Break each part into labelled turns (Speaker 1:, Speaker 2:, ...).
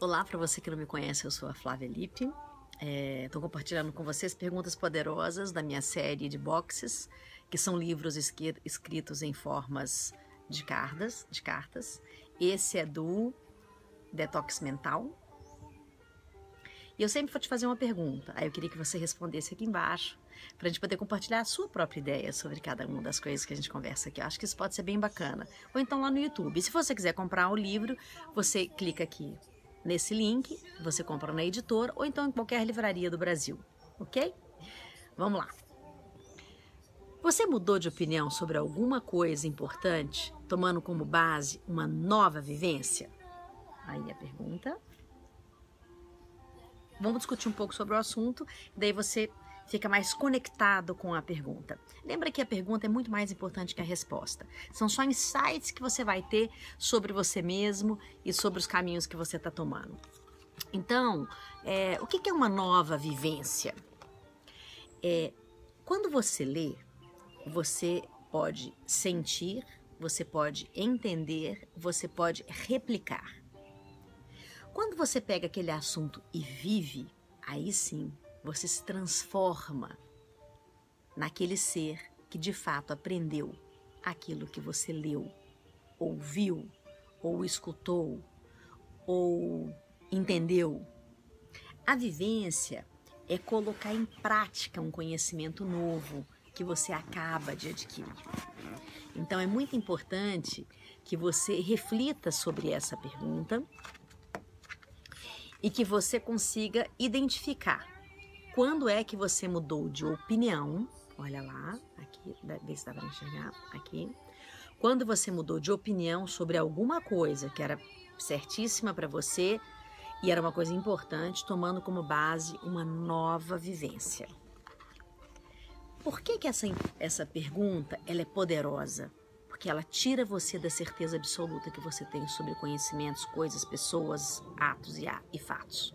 Speaker 1: Olá, para você que não me conhece, eu sou a Flávia Lippe. Estou é, compartilhando com vocês perguntas poderosas da minha série de boxes, que são livros escritos em formas de cartas. De cartas. Esse é do Detox Mental. E eu sempre vou te fazer uma pergunta. Aí eu queria que você respondesse aqui embaixo, para a gente poder compartilhar a sua própria ideia sobre cada uma das coisas que a gente conversa aqui. Eu acho que isso pode ser bem bacana. Ou então lá no YouTube. E se você quiser comprar o livro, você clica aqui Nesse link, você compra na editora ou então em qualquer livraria do Brasil, ok? Vamos lá. Você mudou de opinião sobre alguma coisa importante, tomando como base uma nova vivência? Aí a pergunta. Vamos discutir um pouco sobre o assunto, daí você fica mais conectado com a pergunta. Lembra que a pergunta é muito mais importante que a resposta. São só insights que você vai ter sobre você mesmo e sobre os caminhos que você está tomando. Então, é, o que é uma nova vivência? É, quando você lê, você pode sentir, você pode entender, você pode replicar. Quando você pega aquele assunto e vive, aí sim você se transforma naquele ser que de fato aprendeu aquilo que você leu, ouviu, ou escutou, ou entendeu. A vivência é colocar em prática um conhecimento novo que você acaba de adquirir. Então é muito importante que você reflita sobre essa pergunta e que você consiga identificar quando é que você mudou de opinião? Olha lá, aqui, vê se dá para enxergar, aqui. Quando você mudou de opinião sobre alguma coisa que era certíssima para você e era uma coisa importante, tomando como base uma nova vivência. Por que, que essa, essa pergunta ela é poderosa? Porque ela tira você da certeza absoluta que você tem sobre conhecimentos, coisas, pessoas, atos e, e fatos.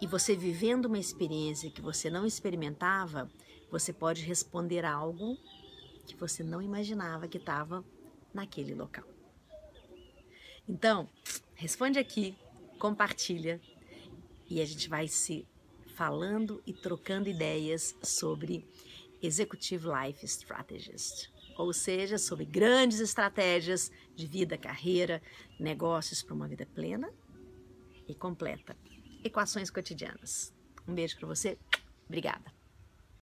Speaker 1: E você vivendo uma experiência que você não experimentava, você pode responder algo que você não imaginava que estava naquele local. Então, responde aqui, compartilha e a gente vai se falando e trocando ideias sobre Executive Life Strategist, ou seja, sobre grandes estratégias de vida, carreira, negócios para uma vida plena e completa equações cotidianas. Um beijo para você. Obrigada.